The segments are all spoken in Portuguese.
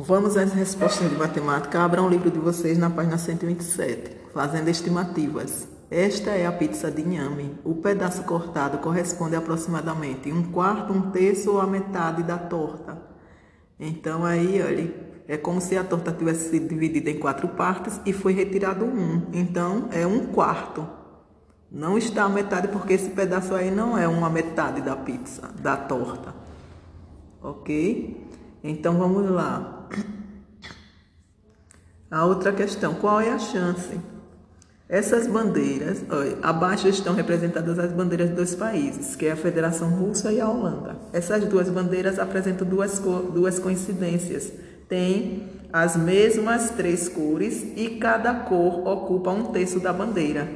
Vamos às respostas de matemática. Abram o livro de vocês na página 127, fazendo estimativas. Esta é a pizza de inhame. O pedaço cortado corresponde a aproximadamente um quarto, um terço ou a metade da torta. Então aí, olha, é como se a torta tivesse sido dividida em quatro partes e foi retirado um. Então é um quarto. Não está a metade porque esse pedaço aí não é uma metade da pizza, da torta. Ok? Então vamos lá. A outra questão, qual é a chance? Essas bandeiras, abaixo estão representadas as bandeiras dos dois países, que é a Federação Russa e a Holanda. Essas duas bandeiras apresentam duas, duas coincidências. Tem as mesmas três cores e cada cor ocupa um terço da bandeira.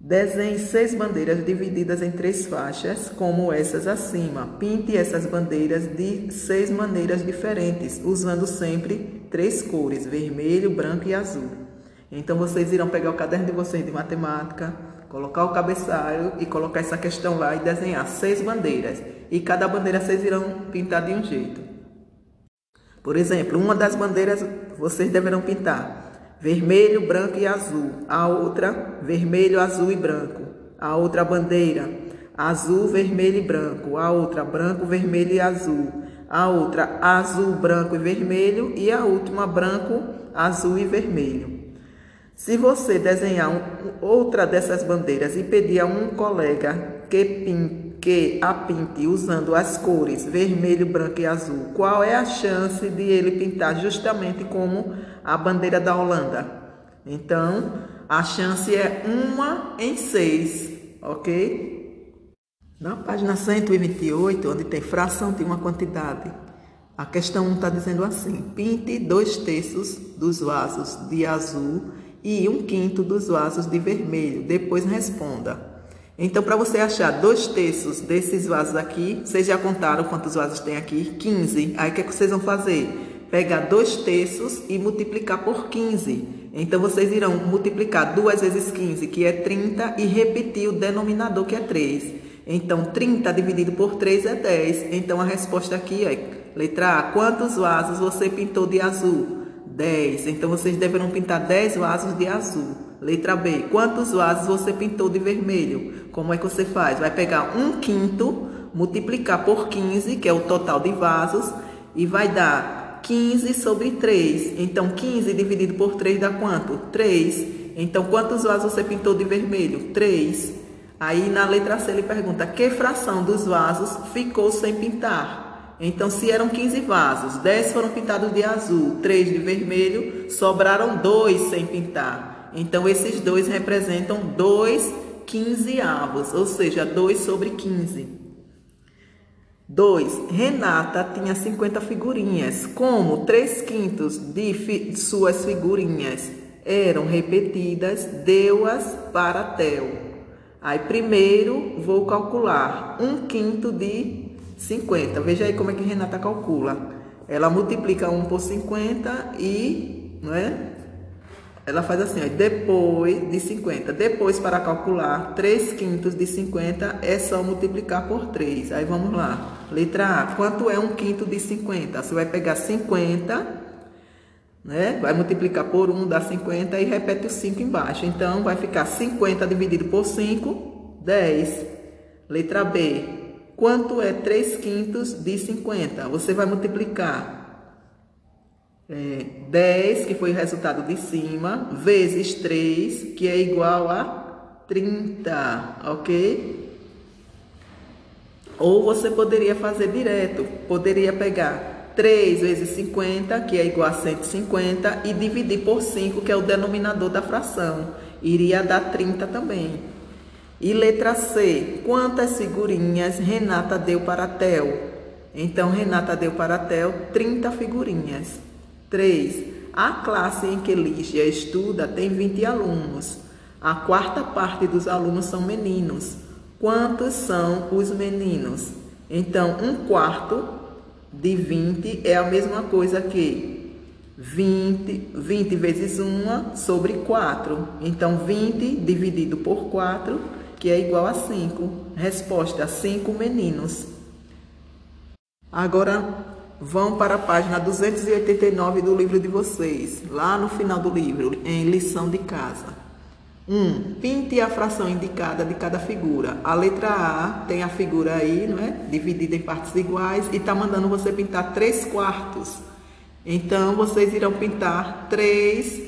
Desenhe seis bandeiras divididas em três faixas, como essas acima. Pinte essas bandeiras de seis maneiras diferentes, usando sempre três cores: vermelho, branco e azul. Então vocês irão pegar o caderno de vocês de matemática, colocar o cabeçalho e colocar essa questão lá e desenhar seis bandeiras. E cada bandeira vocês irão pintar de um jeito. Por exemplo, uma das bandeiras vocês deverão pintar vermelho, branco e azul. A outra, vermelho, azul e branco. A outra bandeira, azul, vermelho e branco. A outra, branco, vermelho e azul. A outra, azul, branco e vermelho. E a última, branco, azul e vermelho. Se você desenhar um, outra dessas bandeiras e pedir a um colega que pinte que a pinte usando as cores vermelho, branco e azul, qual é a chance de ele pintar justamente como a bandeira da Holanda? Então, a chance é uma em seis, ok? Na página 128, onde tem fração de uma quantidade, a questão 1 está dizendo assim: pinte dois terços dos vasos de azul e um quinto dos vasos de vermelho. Depois responda. Então, para você achar dois terços desses vasos aqui, vocês já contaram quantos vasos tem aqui? 15. Aí, o que, é que vocês vão fazer? Pegar dois terços e multiplicar por 15. Então, vocês irão multiplicar 2 vezes 15, que é 30, e repetir o denominador, que é 3. Então, 30 dividido por 3 é 10. Então, a resposta aqui é, letra A, quantos vasos você pintou de azul? 10. Então, vocês deverão pintar 10 vasos de azul. Letra B. Quantos vasos você pintou de vermelho? Como é que você faz? Vai pegar um quinto, multiplicar por 15, que é o total de vasos, e vai dar 15 sobre 3. Então, 15 dividido por 3 dá quanto? 3. Então, quantos vasos você pintou de vermelho? 3. Aí, na letra C, ele pergunta, que fração dos vasos ficou sem pintar? Então, se eram 15 vasos, 10 foram pintados de azul, 3 de vermelho, sobraram 2 sem pintar. Então, esses dois representam dois quinzeavos, ou seja, 2 sobre 15. 2. Renata tinha 50 figurinhas. Como 3 quintos de fi suas figurinhas eram repetidas, deu-as para Theo. Aí, primeiro, vou calcular 1 quinto de 50. Veja aí como é que Renata calcula. Ela multiplica 1 por 50 e, não é? Ela faz assim, ó, depois de 50. Depois, para calcular 3 quintos de 50, é só multiplicar por 3. Aí vamos lá. Letra A. Quanto é 1 quinto de 50? Você vai pegar 50, né? Vai multiplicar por 1, dá 50 e repete o 5 embaixo. Então, vai ficar 50 dividido por 5, 10. Letra B. Quanto é 3 quintos de 50? Você vai multiplicar é, 10, que foi o resultado de cima, vezes 3, que é igual a 30, ok? Ou você poderia fazer direto, poderia pegar 3 vezes 50, que é igual a 150, e dividir por 5, que é o denominador da fração. Iria dar 30 também. E letra C, quantas figurinhas Renata deu para Theo? Então, Renata deu para Theo 30 figurinhas. 3. A classe em que Lígia estuda tem 20 alunos. A quarta parte dos alunos são meninos. Quantos são os meninos? Então, um quarto de 20 é a mesma coisa que 20, 20 vezes 1 sobre 4. Então, 20 dividido por 4, que é igual a 5. Resposta: 5 meninos. Agora, vão para a página 289 do livro de vocês, lá no final do livro, em lição de casa. 1. Um, pinte a fração indicada de cada figura. A letra A tem a figura aí, não é? Dividida em partes iguais e está mandando você pintar 3 quartos. Então, vocês irão pintar três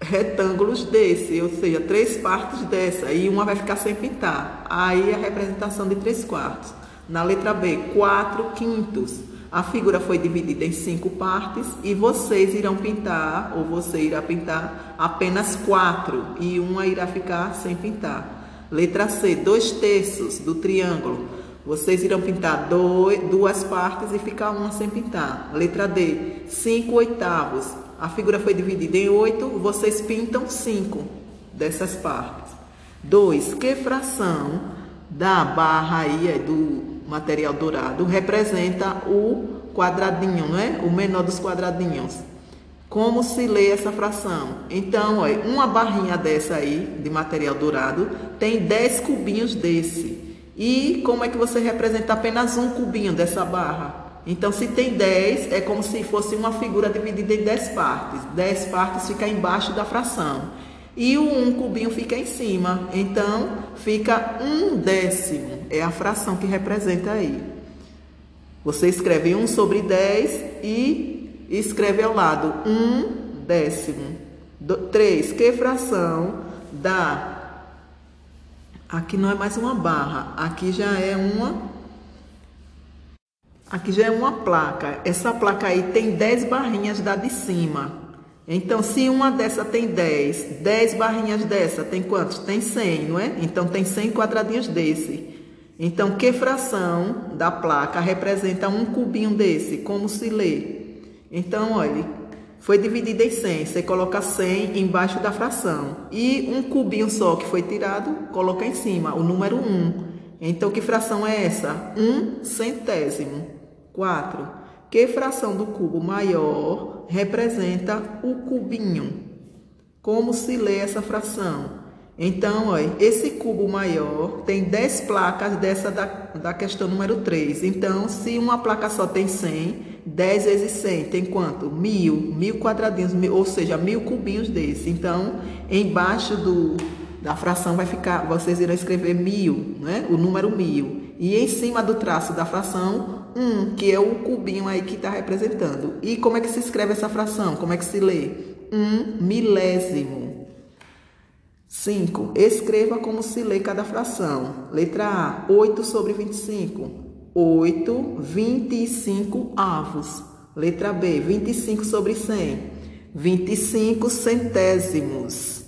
retângulos desse, ou seja, três partes dessa, e uma vai ficar sem pintar. Aí a representação de três quartos. Na letra B, quatro quintos. A figura foi dividida em cinco partes e vocês irão pintar, ou você irá pintar, apenas quatro e uma irá ficar sem pintar. Letra C, dois terços do triângulo. Vocês irão pintar dois, duas partes e ficar uma sem pintar. Letra D, cinco oitavos. A figura foi dividida em oito, vocês pintam cinco dessas partes. Dois, que fração da barra aí é do material dourado representa o quadradinho, não é? O menor dos quadradinhos. Como se lê essa fração? Então, olha, uma barrinha dessa aí, de material dourado, tem 10 cubinhos desse. E como é que você representa apenas um cubinho dessa barra? Então, se tem 10, é como se fosse uma figura dividida em 10 partes. 10 partes fica embaixo da fração e o um cubinho fica em cima. Então, fica um décimo. É a fração que representa aí. Você escreve 1 sobre 10 e escreve ao lado 1 décimo. 3. Que fração dá? Aqui não é mais uma barra, aqui já é uma Aqui já é uma placa. Essa placa aí tem 10 barrinhas da de cima. Então, se uma dessa tem 10, 10 barrinhas dessa tem quantos? Tem 100, não é? Então, tem 100 quadradinhos desse. Então, que fração da placa representa um cubinho desse? Como se lê? Então, olha, foi dividida em 100. Você coloca 100 embaixo da fração. E um cubinho só que foi tirado, coloca em cima, o número 1. Então, que fração é essa? 1 centésimo. 4. Que fração do cubo maior representa o cubinho? Como se lê essa fração? Então, olha, esse cubo maior tem 10 placas dessa da, da questão número 3. Então, se uma placa só tem 100, 10 vezes 100 tem quanto? Mil, mil quadradinhos, mil, ou seja, mil cubinhos desse. Então, embaixo do, da fração vai ficar, vocês irão escrever mil, né? o número mil. E em cima do traço da fração, 1, um, que é o cubinho aí que está representando. E como é que se escreve essa fração? Como é que se lê? 1 um milésimo. 5. Escreva como se lê cada fração. Letra A, 8 sobre 25. 8, 25 avos. Letra B, 25 sobre 100. 25 centésimos.